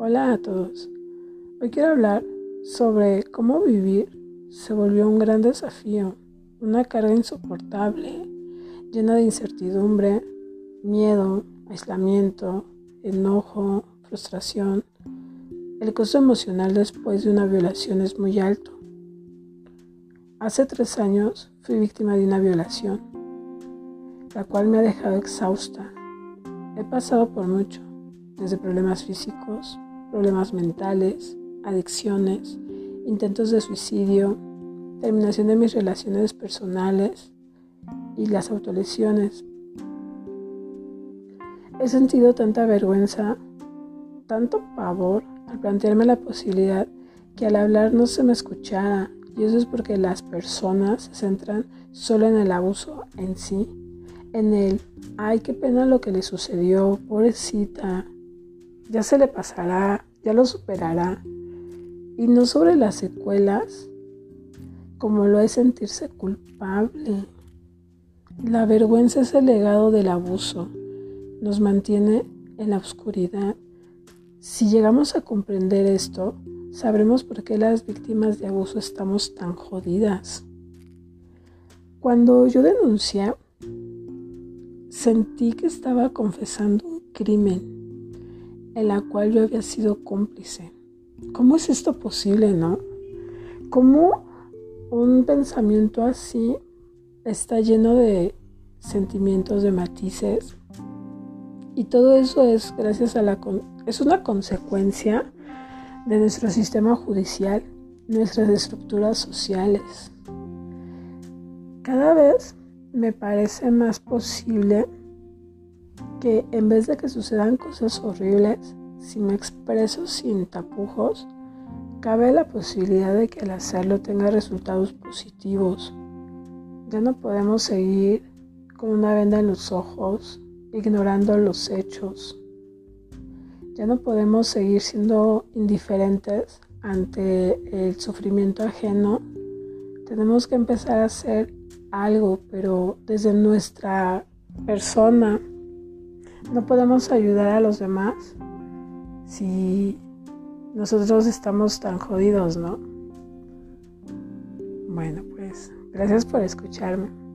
Hola a todos. Hoy quiero hablar sobre cómo vivir se volvió un gran desafío, una carga insoportable, llena de incertidumbre, miedo, aislamiento, enojo, frustración. El costo emocional después de una violación es muy alto. Hace tres años fui víctima de una violación, la cual me ha dejado exhausta. He pasado por mucho, desde problemas físicos, problemas mentales, adicciones, intentos de suicidio, terminación de mis relaciones personales y las autolesiones. He sentido tanta vergüenza, tanto pavor al plantearme la posibilidad que al hablar no se me escuchara y eso es porque las personas se centran solo en el abuso en sí, en el, ay, qué pena lo que le sucedió, pobrecita, ya se le pasará, ya lo superará. Y no sobre las secuelas, como lo es sentirse culpable. La vergüenza es el legado del abuso, nos mantiene en la oscuridad. Si llegamos a comprender esto, sabremos por qué las víctimas de abuso estamos tan jodidas. Cuando yo denuncié, sentí que estaba confesando un crimen en la cual yo había sido cómplice. ¿Cómo es esto posible, no? ¿Cómo un pensamiento así está lleno de sentimientos, de matices? Y todo eso es gracias a la... es una consecuencia de nuestro sistema judicial, nuestras estructuras sociales. Cada vez me parece más posible que en vez de que sucedan cosas horribles, si me expreso sin tapujos, cabe la posibilidad de que al hacerlo tenga resultados positivos. Ya no podemos seguir con una venda en los ojos, ignorando los hechos. Ya no podemos seguir siendo indiferentes ante el sufrimiento ajeno. Tenemos que empezar a hacer algo, pero desde nuestra persona, no podemos ayudar a los demás si nosotros estamos tan jodidos, ¿no? Bueno, pues gracias por escucharme.